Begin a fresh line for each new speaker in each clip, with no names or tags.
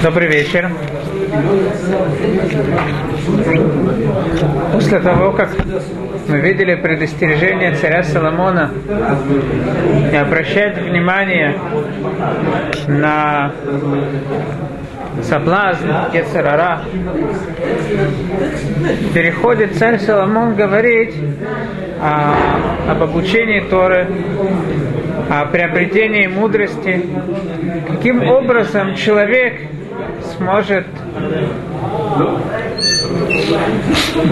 Добрый вечер. После того, как мы видели предостережение царя Соломона не обращать внимание на соблазн Кецерара, переходит царь Соломон говорить о, об обучении Торы, о приобретении мудрости, каким образом человек сможет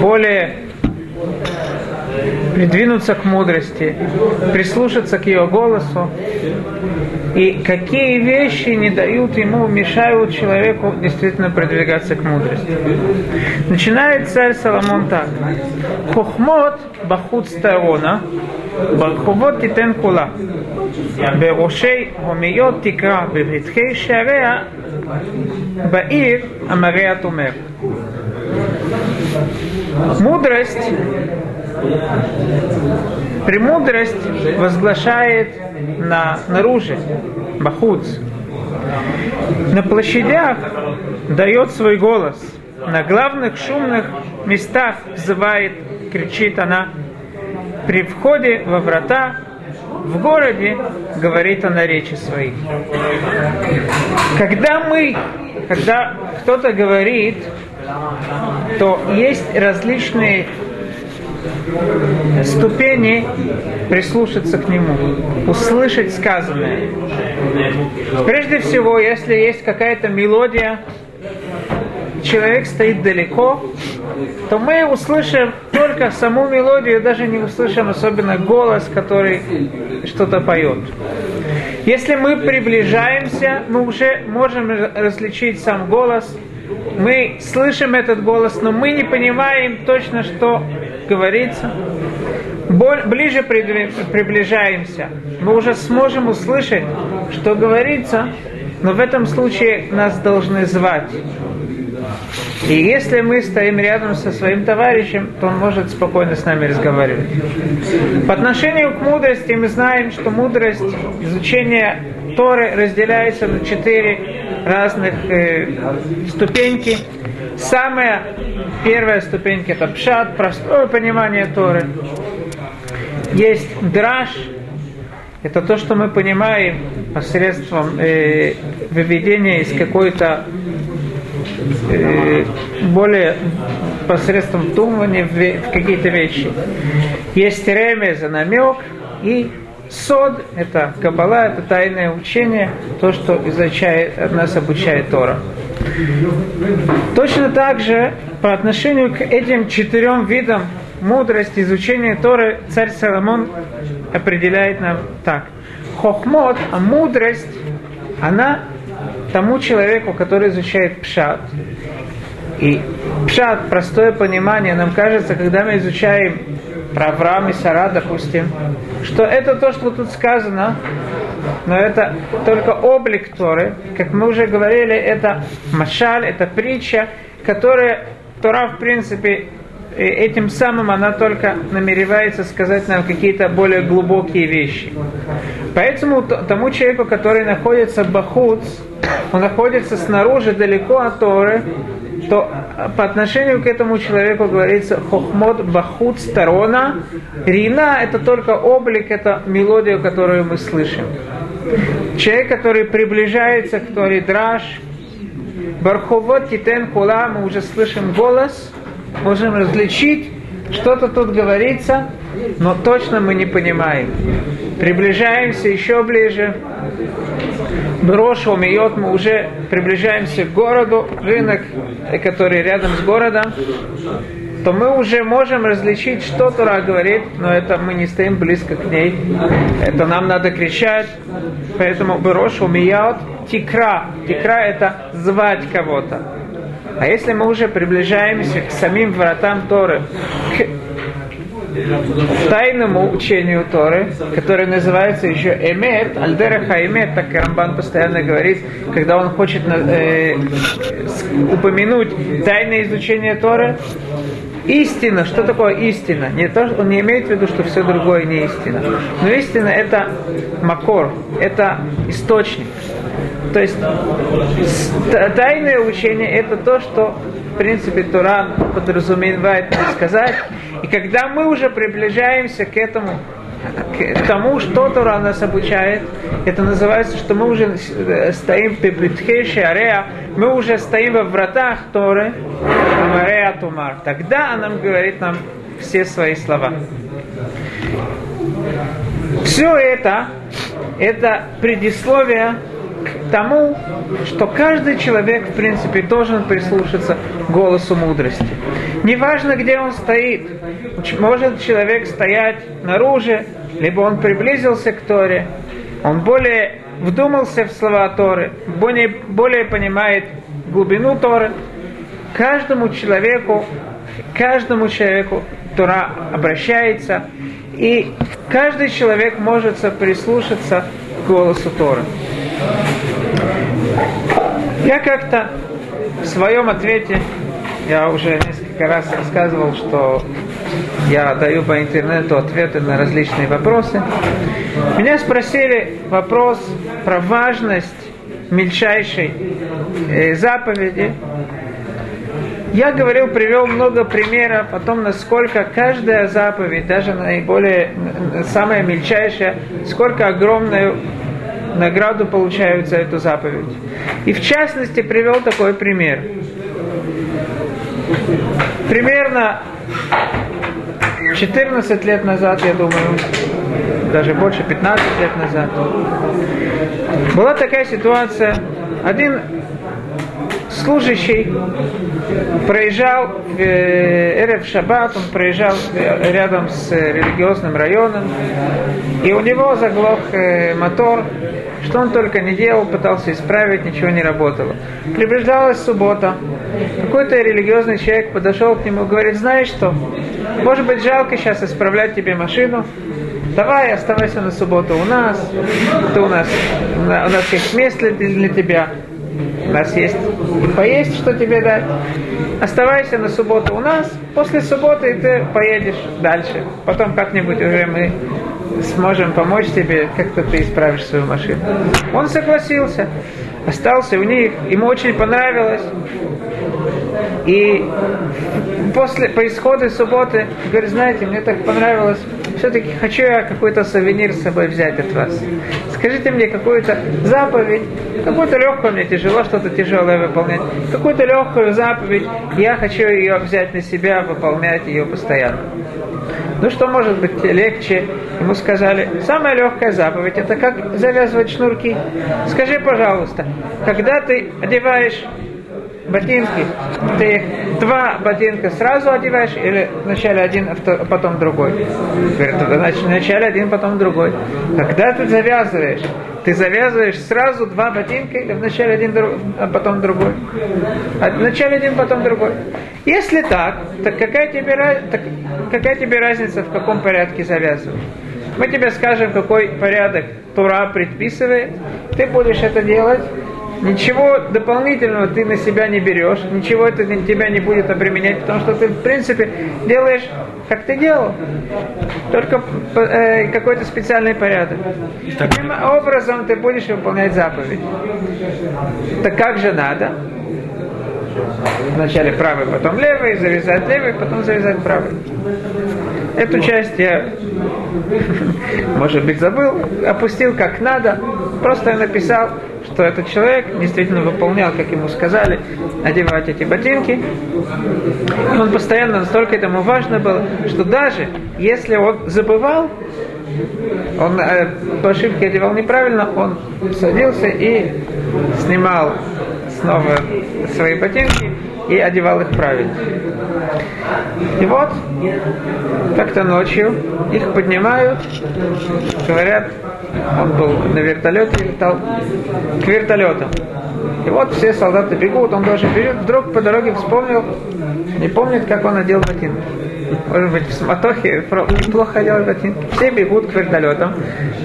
более придвинуться к мудрости, прислушаться к ее голосу, и какие вещи не дают ему, мешают человеку действительно продвигаться к мудрости. Начинает царь Соломон так. Хохмот бахут старона, ברחובות תיתן כולה, בראשי הומיות תקרא, בפתחי שעריה בעיר המראה אומר. Мудрость, премудрость возглашает на, наружу, бахуц. На площадях дает свой голос. На главных шумных местах взывает, кричит она. При входе во врата в городе говорит она речи своих. Когда мы, когда кто-то говорит, то есть различные ступени прислушаться к нему, услышать сказанное. Прежде всего, если есть какая-то мелодия, человек стоит далеко, то мы услышим только саму мелодию, даже не услышим особенно голос, который что-то поет. Если мы приближаемся, мы уже можем различить сам голос, мы слышим этот голос, но мы не понимаем точно, что говорится. Ближе приближаемся, мы уже сможем услышать, что говорится, но в этом случае нас должны звать. И если мы стоим рядом со своим товарищем, то он может спокойно с нами разговаривать. По отношению к мудрости мы знаем, что мудрость, изучение Торы разделяется на четыре разных э, ступеньки. Самая первая ступенька это пшат, простое понимание Торы. Есть драж, это то, что мы понимаем посредством э, выведения из какой-то э, более посредством вдумывания в, в какие-то вещи. Есть ремез, намек и Сод – это Каббала, это тайное учение, то, что изучает, нас обучает Тора. Точно так же по отношению к этим четырем видам мудрости, изучения Торы, царь Соломон определяет нам так. Хохмот, а мудрость, она тому человеку, который изучает пшат. И пшат, простое понимание, нам кажется, когда мы изучаем про Авраам и Сара, допустим, что это то, что тут сказано, но это только облик Торы. Как мы уже говорили, это машаль, это притча, которая Тора, в принципе, этим самым она только намеревается сказать нам какие-то более глубокие вещи. Поэтому тому человеку, который находится Бахуц, он находится снаружи, далеко от Торы, то по отношению к этому человеку говорится хохмот бахут сторона. Рина – это только облик, это мелодия, которую мы слышим. Человек, который приближается к Торе драж, барховот титен кула, мы уже слышим голос, можем различить, что-то тут говорится, но точно мы не понимаем. Приближаемся еще ближе. Брошу умеет, мы уже приближаемся к городу, рынок, который рядом с городом, то мы уже можем различить, что Тура говорит, но это мы не стоим близко к ней. Это нам надо кричать. Поэтому Брошу умеет, тикра. Тикра это звать кого-то. А если мы уже приближаемся к самим вратам Торы, к тайному учению Торы, которое называется еще Эмет, Альдераха Эмет, так Рамбан постоянно говорит, когда он хочет э, упомянуть тайное изучение Торы, Истина, что такое истина? Не то, он не имеет в виду, что все другое не истина. Но истина это макор, это источник. То есть тайное учение это то, что в принципе Тура подразумевает сказать. И когда мы уже приближаемся к этому, к тому, что Тура нас обучает, это называется, что мы уже стоим в Пеплитхеше Арея, мы уже стоим во вратах Торы, Амарея Тумар. Тогда она говорит нам все свои слова. Все это, это предисловие тому, что каждый человек, в принципе, должен прислушаться голосу мудрости. Неважно, где он стоит. Может человек стоять наружу, либо он приблизился к Торе, он более вдумался в слова Торы, более, более понимает глубину Торы. Каждому человеку, каждому человеку Тора обращается, и каждый человек может прислушаться к голосу Торы. Я как-то в своем ответе, я уже несколько раз рассказывал, что я даю по интернету ответы на различные вопросы. Меня спросили вопрос про важность мельчайшей э, заповеди. Я говорил, привел много примеров о том, насколько каждая заповедь, даже наиболее, самая мельчайшая, сколько огромную награду получают за эту заповедь. И в частности привел такой пример. Примерно 14 лет назад, я думаю, даже больше 15 лет назад, была такая ситуация. Один служащий проезжал в э, Эрев Шаббат, он проезжал рядом с религиозным районом, и у него заглох э, мотор, что он только не делал, пытался исправить, ничего не работало. Приближалась суббота, какой-то религиозный человек подошел к нему и говорит, знаешь что, может быть жалко сейчас исправлять тебе машину, давай оставайся на субботу у нас, ты у нас, у нас есть место для тебя, у нас есть и поесть, что тебе дать. Оставайся на субботу у нас, после субботы ты поедешь дальше. Потом как-нибудь уже мы сможем помочь тебе, как-то ты исправишь свою машину. Он согласился, остался у них, ему очень понравилось. И после, по исходу субботы, говорит, знаете, мне так понравилось, все-таки хочу я какой-то сувенир с собой взять от вас. Скажите мне какую-то заповедь, какую-то легкую, мне тяжело что-то тяжелое выполнять, какую-то легкую заповедь, я хочу ее взять на себя, выполнять ее постоянно. Ну что может быть легче? Ему сказали, самая легкая заповедь, это как завязывать шнурки. Скажи, пожалуйста, когда ты одеваешь ботинки, ты два ботинка сразу одеваешь или вначале один, а потом другой? Говорит, вначале один, потом другой. Когда ты завязываешь, ты завязываешь сразу два ботинка или вначале один, а потом другой? А вначале один, потом другой. Если так, так какая тебе, так какая тебе разница, в каком порядке завязываешь? Мы тебе скажем, какой порядок Тура предписывает, ты будешь это делать, ничего дополнительного ты на себя не берешь, ничего это тебя не будет обременять, потому что ты, в принципе, делаешь, как ты делал, только э, какой-то специальный порядок. Таким образом ты будешь выполнять заповедь. Так как же надо? Вначале правый, потом левый, завязать левый, потом завязать правый. Эту часть я, может быть, забыл, опустил как надо. Просто я написал, что этот человек действительно выполнял, как ему сказали, одевать эти ботинки. И он постоянно настолько этому важно было, что даже если он забывал, он э, по ошибке одевал неправильно, он садился и снимал снова свои ботинки и одевал их правильно. И вот, как-то ночью их поднимают, говорят, он был на вертолете, летал к вертолетам. И вот все солдаты бегут, он тоже бежит, вдруг по дороге вспомнил, не помнит, как он одел ботинки. Может быть, в сматохе плохо одел ботинки. Все бегут к вертолетам.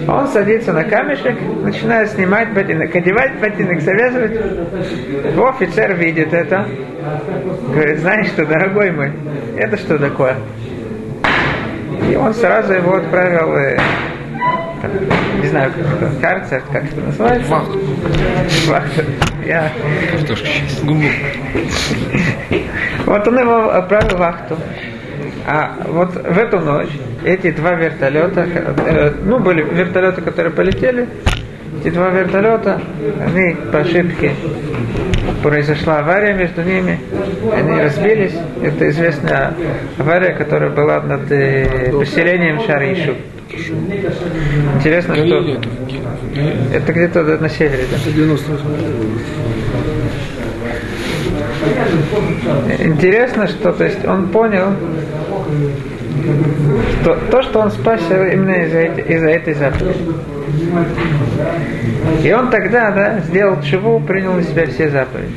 Он садится на камешек, начинает снимать ботинок, одевать ботинок, завязывать. Его офицер видит это. Говорит, знаешь что, дорогой мой, это что такое? И он сразу его отправил э, там, не знаю, как это, карцер, как это называется?
Вахту.
Вахта. Я...
Картошка сейчас. Гуму.
Вот он его отправил в вахту. А вот в эту ночь эти два вертолета, э, ну, были вертолеты, которые полетели, эти два вертолета, они по ошибке произошла авария между ними, они разбились. Это известная авария, которая была над э, поселением Шаришу. Интересно, что это где-то на севере, да?
98
Интересно, что то есть он понял, что то, что он спасся именно из-за, эти- из-за этой заповеди. И он тогда, да, сделал чего, принял на себя все заповеди.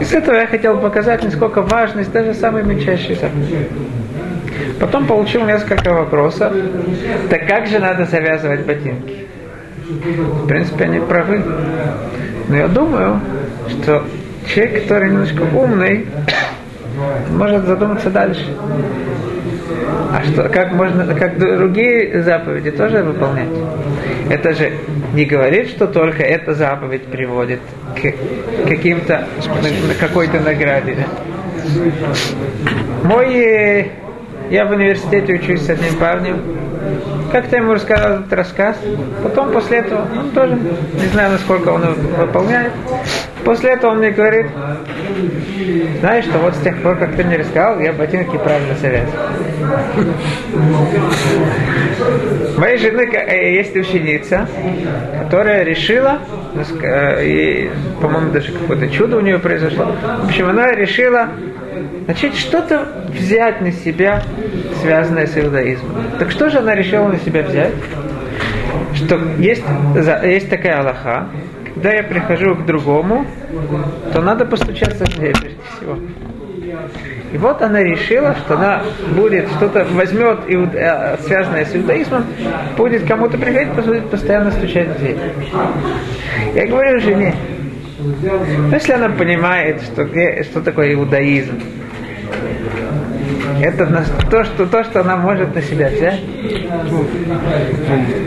Из этого я хотел показать, насколько важность даже самой мельчайшей заповеди. Потом получил несколько вопросов. Так как же надо завязывать ботинки? В принципе, они правы. Но я думаю, что человек, который немножко умный, может задуматься дальше. А что, как можно, как другие заповеди тоже выполнять? Это же не говорит, что только эта заповедь приводит к каким-то, какой-то награде. Мой, э, я в университете учусь с одним парнем, как-то ему рассказал этот рассказ. Потом после этого, он тоже, не знаю, насколько он выполняет. После этого он мне говорит, знаешь, что вот с тех пор, как ты мне рассказал, я ботинки правильно завязываю. Моей жены э, есть ученица, которая решила, ну, э, и, по-моему, даже какое-то чудо у нее произошло. В общем, она решила начать что-то взять на себя, связанное с иудаизмом. Так что же она решила на себя взять? Что есть, есть такая Аллаха, когда я прихожу к другому, то надо постучаться в дверь прежде всего. И вот она решила, что она будет что-то возьмет, иуд- э, связанное с иудаизмом, будет кому-то приходить, будет постоянно стучать в дверь. Я говорю жене, ну, если она понимает, что, где- что такое иудаизм, это то что, то, что она может на себя взять,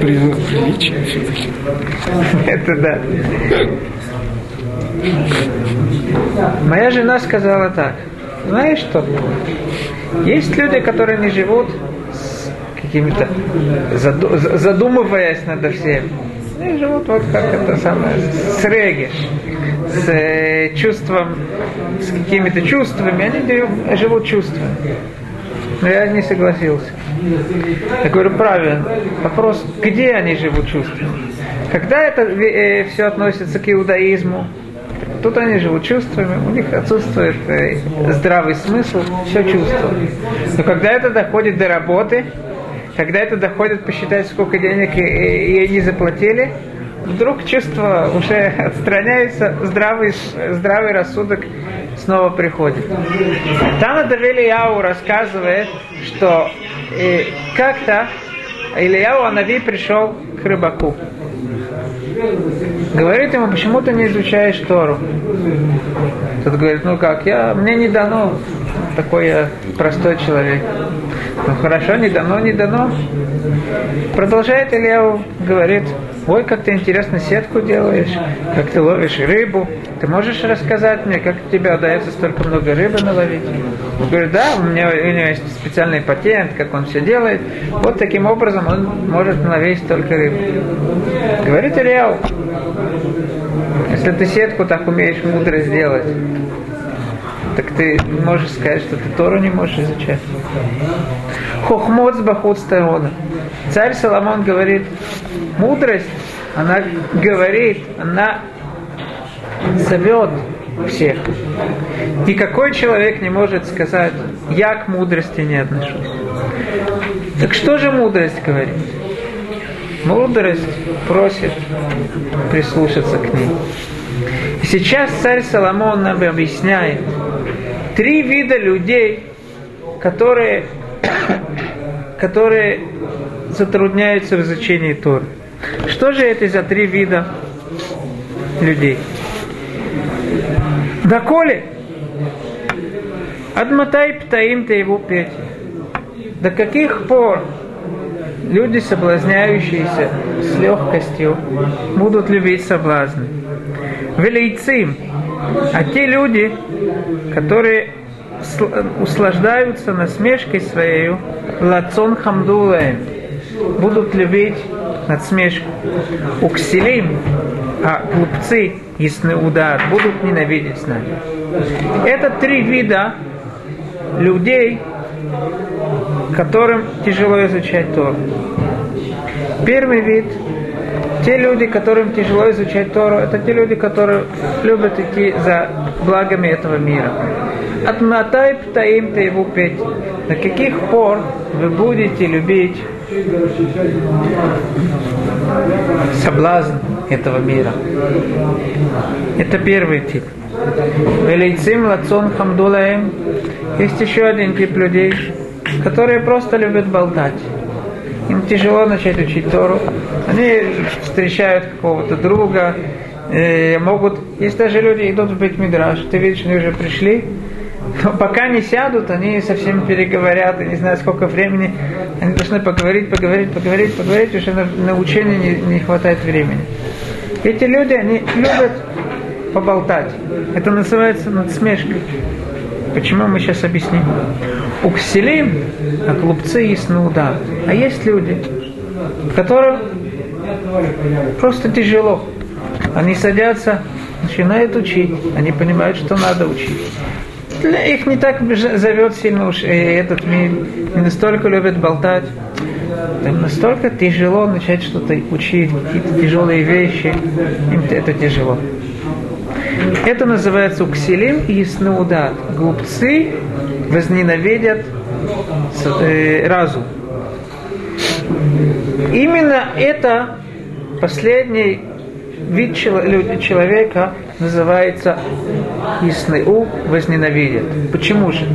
признак приличия все-таки.
это да. Моя жена сказала так, знаешь что, есть люди, которые не живут с какими-то, заду- за- задумываясь над всем. Они живут вот как это самое, с региш, с э, чувством, с какими-то чувствами, они живут чувствами. Но я не согласился. Я говорю, правильно. Вопрос, где они живут чувствами? Когда это все относится к иудаизму, тут они живут чувствами, у них отсутствует э, здравый смысл, все чувствуют. Но когда это доходит до работы, когда это доходит посчитать, сколько денег и- они заплатили, вдруг чувства уже отстраняются, здравый, здравый рассудок снова приходит. Тана Давили Яу рассказывает, что э, как-то Ильяу Анави пришел к рыбаку. Говорит ему, почему ты не изучаешь Тору? Тот говорит, ну как, я, мне не дано, такой я простой человек. Ну хорошо, не дано, не дано. Продолжает Ильяу, говорит, ой, как ты интересно сетку делаешь, как ты ловишь рыбу. Ты можешь рассказать мне, как тебе удается столько много рыбы наловить? Он говорит, да, у меня, у него есть специальный патент, как он все делает. Вот таким образом он может наловить столько рыбы. Говорит Ильяу, если ты сетку так умеешь мудро сделать, так ты можешь сказать, что ты Тору не можешь изучать. Хохмот с бахут. Царь Соломон говорит, мудрость, она говорит, она зовет всех. Никакой человек не может сказать, я к мудрости не отношусь. Так что же мудрость говорит? Мудрость просит прислушаться к ней. И сейчас царь Соломон нам объясняет три вида людей, которые, которые затрудняются в изучении Торы. Что же это за три вида людей? Доколе? Адматай птаим ты его петь. До каких пор люди, соблазняющиеся с легкостью, будут любить соблазны. Велейцим, а те люди, которые услаждаются насмешкой своей, лацон хамдулаем, будут любить надсмешку. Укселим, а глупцы, ясны удар, будут ненавидеть с нами. Это три вида людей, которым тяжело изучать Тору. Первый вид те люди, которым тяжело изучать Тору, это те люди, которые любят идти за благами этого мира. От матай птаим его петь. До каких пор вы будете любить соблазн этого мира? Это первый тип. Велейцим лацон хамдулаем. Есть еще один тип людей, которые просто любят болтать. Тяжело начать учить Тору. Они встречают какого-то друга, могут... Есть даже люди идут в Бет-Мидраш, ты видишь, они уже пришли, но пока не сядут, они со всеми переговорят, и не знаю сколько времени. Они должны поговорить, поговорить, поговорить, поговорить, уже на, на учение не, не хватает времени. Эти люди, они любят поболтать. Это называется надсмешкой. Почему мы сейчас объясним? У кселим, а глупцы есть науда. А есть люди, которым просто тяжело. Они садятся, начинают учить. Они понимают, что надо учить. Для их не так зовет сильно уж э, этот мир. Не настолько любят болтать. Им настолько тяжело начать что-то учить, какие-то тяжелые вещи. Им это тяжело. Это называется укселим и снеудат. Глупцы возненавидят э, разум. Именно это последний вид человека называется Исныу возненавидят. Почему же?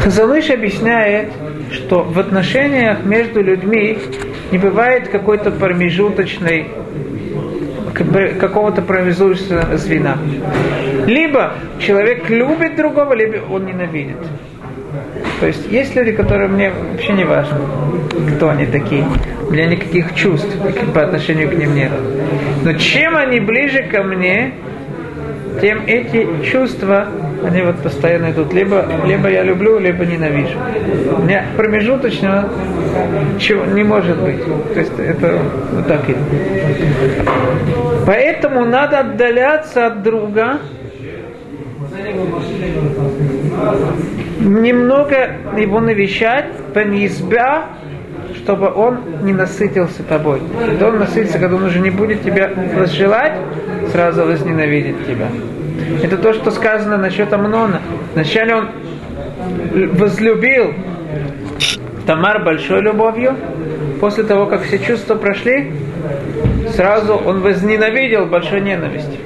Хазалыш объясняет, что в отношениях между людьми не бывает какой-то промежуточной какого-то промежуточного звена. Либо человек любит другого, либо он ненавидит. То есть есть люди, которые мне вообще не важно, кто они такие. У меня никаких чувств по отношению к ним нет. Но чем они ближе ко мне, тем эти чувства, они вот постоянно идут. Либо, либо я люблю, либо ненавижу. У меня промежуточного чего не может быть. То есть это вот так и. Поэтому надо отдаляться от друга, немного его навещать, понизбя, чтобы он не насытился тобой. Когда он насытится, когда он уже не будет тебя возжелать, сразу возненавидит тебя. Это то, что сказано насчет Амнона. Вначале он возлюбил Тамар большой любовью, после того, как все чувства прошли, сразу он возненавидел большой ненавистью.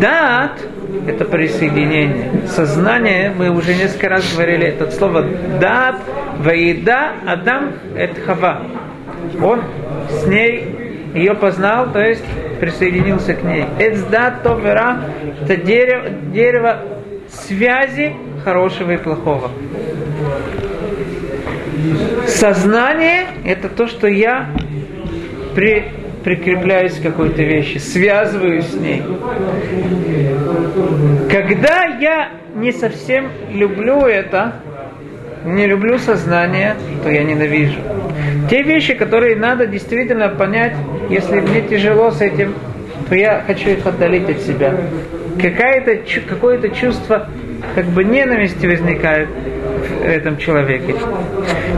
Дат – это присоединение. Сознание, мы уже несколько раз говорили это слово дат, ваида, Адам – это Хава. Он с ней ее познал, то есть присоединился к ней. Эцдат товера – это дерево, дерево связи хорошего и плохого. Сознание – это то, что я при, прикрепляюсь к какой-то вещи, связываюсь с ней. Когда я не совсем люблю это, не люблю сознание, то я ненавижу. Те вещи, которые надо действительно понять, если мне тяжело с этим, то я хочу их отдалить от себя. Какое-то, какое-то чувство как бы ненависти возникает в этом человеке.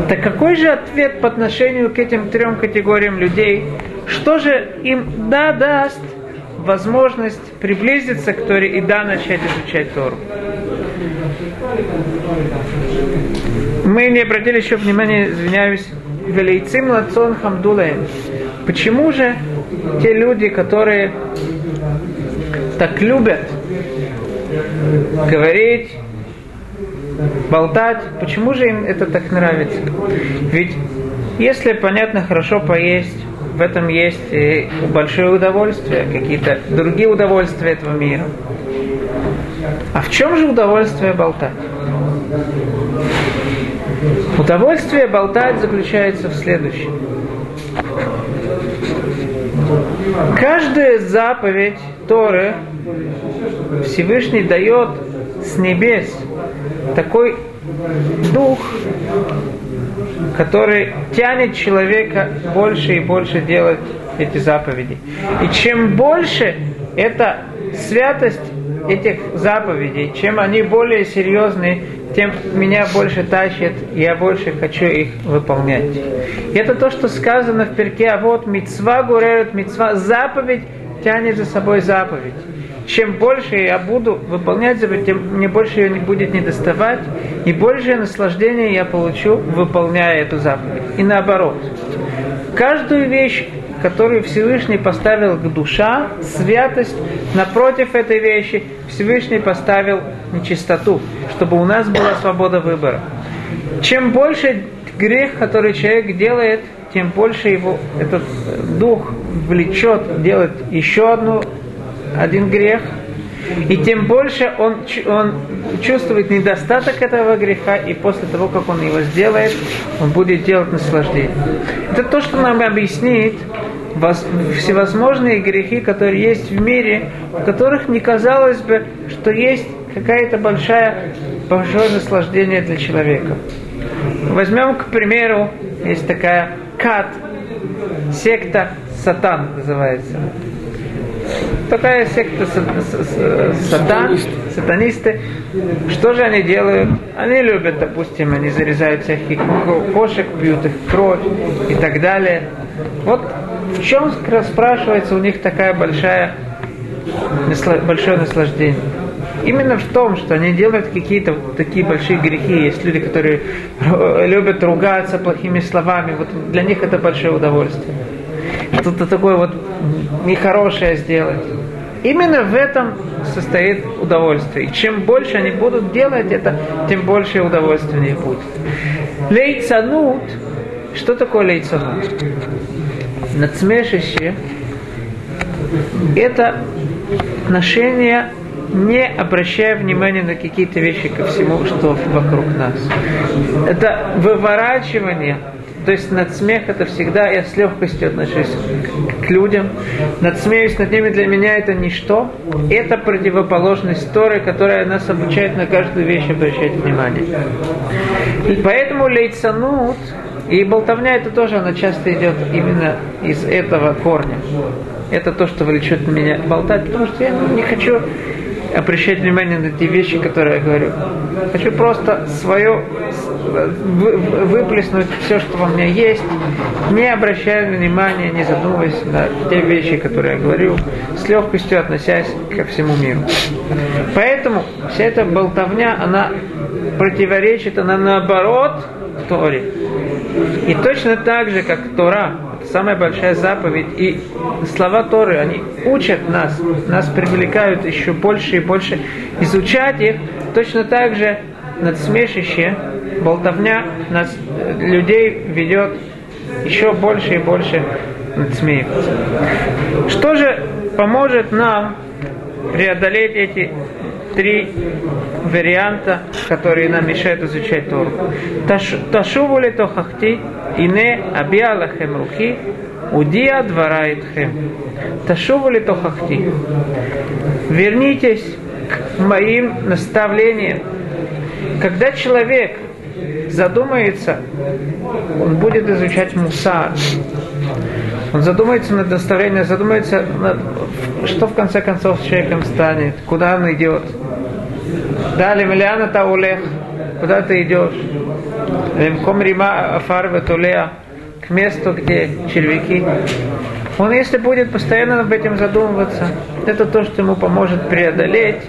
Так какой же ответ по отношению к этим трем категориям людей? Что же им да даст возможность приблизиться к Торе и да начать изучать Тору? Мы не обратили еще внимания, извиняюсь, Велейцим Лацон Хамдулаем. Почему же те люди, которые так любят говорить, болтать. Почему же им это так нравится? Ведь если, понятно, хорошо поесть, в этом есть и большое удовольствие, какие-то другие удовольствия этого мира. А в чем же удовольствие болтать? Удовольствие болтать заключается в следующем. Каждая заповедь Торы Всевышний дает с небес такой дух, который тянет человека больше и больше делать эти заповеди. И чем больше эта святость этих заповедей, чем они более серьезные, тем меня больше тащит, я больше хочу их выполнять. И это то, что сказано в перке, а вот мецва гуререт мецва, заповедь тянет за собой заповедь. Чем больше я буду выполнять заповедь, тем мне больше ее не будет не доставать, и большее наслаждение я получу, выполняя эту заповедь. И наоборот. Каждую вещь которую Всевышний поставил к душа, святость, напротив этой вещи Всевышний поставил нечистоту, чтобы у нас была свобода выбора. Чем больше грех, который человек делает, тем больше его этот дух влечет делать еще одну, один грех, и тем больше он, он чувствует недостаток этого греха, и после того, как он его сделает, он будет делать наслаждение. Это то, что нам объяснит всевозможные грехи, которые есть в мире, в которых не казалось бы, что есть какая-то большая, большое наслаждение для человека. Возьмем, к примеру, есть такая кат, секта сатан называется. Такая секта сатан, сатанисты. Что же они делают? Они любят, допустим, они зарезают всяких кошек, пьют их кровь и так далее. Вот в чем спрашивается у них такая большая, большое наслаждение? Именно в том, что они делают какие-то такие большие грехи. Есть люди, которые любят ругаться плохими словами. Вот для них это большое удовольствие. Что-то такое вот нехорошее сделать. Именно в этом состоит удовольствие. И чем больше они будут делать это, тем больше удовольствия у них будет. Лейцанут. Что такое лейцанут? надсмешище – это отношение, не обращая внимания на какие-то вещи ко всему, что вокруг нас. Это выворачивание то есть надсмех это всегда я с легкостью отношусь к людям. Надсмеюсь над ними для меня это ничто. Это противоположность Торы, которая нас обучает на каждую вещь обращать внимание. И поэтому лейцанут и болтовня это тоже, она часто идет именно из этого корня. Это то, что влечет меня болтать, потому что я не хочу обращать внимание на те вещи, которые я говорю. Хочу просто свое выплеснуть все, что во мне есть, не обращая внимания, не задумываясь на те вещи, которые я говорю, с легкостью относясь ко всему миру. Поэтому вся эта болтовня, она противоречит, она наоборот Торе. И точно так же, как Тора, самая большая заповедь, и слова Торы, они учат нас, нас привлекают еще больше и больше изучать их, точно так же надсмешище, болтовня нас, людей ведет еще больше и больше надсмеиваться. Что же поможет нам преодолеть эти три варианта, которые нам мешают изучать Тору. Ташуву ли тохахти, ине абия лахем рухи, удия двараитхем. Ташуву ли тохахти. Вернитесь к моим наставлениям. Когда человек задумается, он будет изучать мусар. Он задумается над наставлением, задумается, над, что в конце концов с человеком станет, куда он идет. Далее, Миллиана Таулех, куда ты идешь? Лемком Рима Афар Ветулея, к месту, где червяки. Он, если будет постоянно об этом задумываться, это то, что ему поможет преодолеть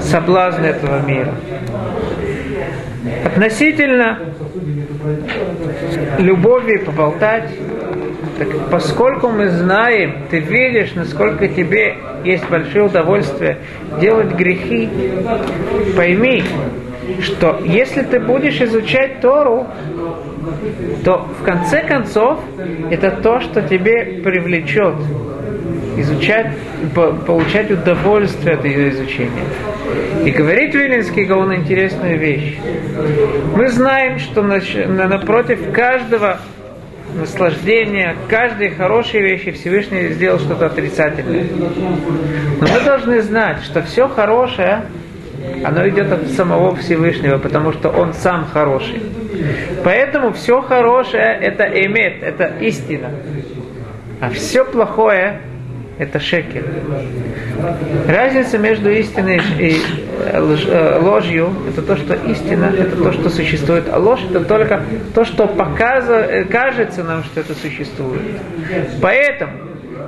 соблазн этого мира. Относительно любови поболтать, так поскольку мы знаем, ты видишь, насколько тебе есть большое удовольствие делать грехи, пойми, что если ты будешь изучать Тору, то в конце концов это то, что тебе привлечет изучать, получать удовольствие от ее изучения. И говорит Вилинский Гаон интересную вещь. Мы знаем, что напротив каждого наслаждения, каждой хорошей вещи Всевышний сделал что-то отрицательное. Но мы должны знать, что все хорошее, оно идет от самого Всевышнего, потому что Он сам хороший. Поэтому все хорошее это эмет, это истина. А все плохое это шекер. Разница между истиной и ложью это то, что истина, это то, что существует, а ложь это только то, что показывает, э, кажется нам, что это существует. Поэтому,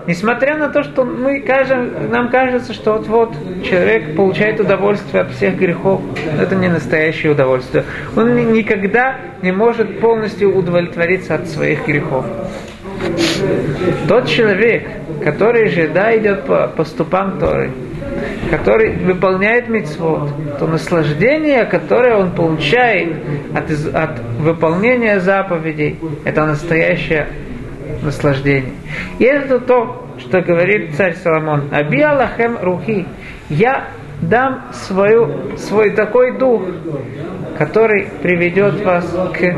несмотря на то, что мы кажем, нам кажется, что вот-вот человек получает удовольствие от всех грехов, это не настоящее удовольствие. Он никогда не может полностью удовлетвориться от своих грехов. Тот человек, который же да, идет по, по ступам Торы, который выполняет мицвод, то наслаждение, которое он получает от, от выполнения заповедей, это настоящее наслаждение. И это то, что говорит царь Соломон. Аби Аллахем Рухи. Я дам свою, свой такой дух, который приведет вас к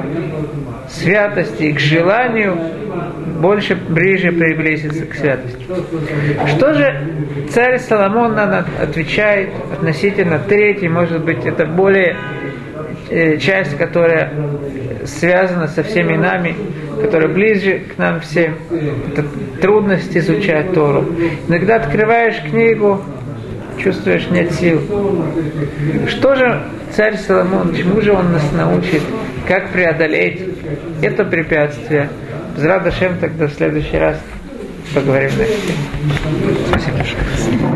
святости, к желанию больше, ближе приблизиться к святости. Что же царь Соломон отвечает относительно третьей, может быть, это более э, часть, которая связана со всеми нами, которая ближе к нам всем. Это трудность изучать Тору. Иногда открываешь книгу, чувствуешь нет сил. Что же царь Соломон, чему же он нас научит, как преодолеть это препятствие? Зрадашем тогда в следующий раз поговорим на эту Спасибо большое.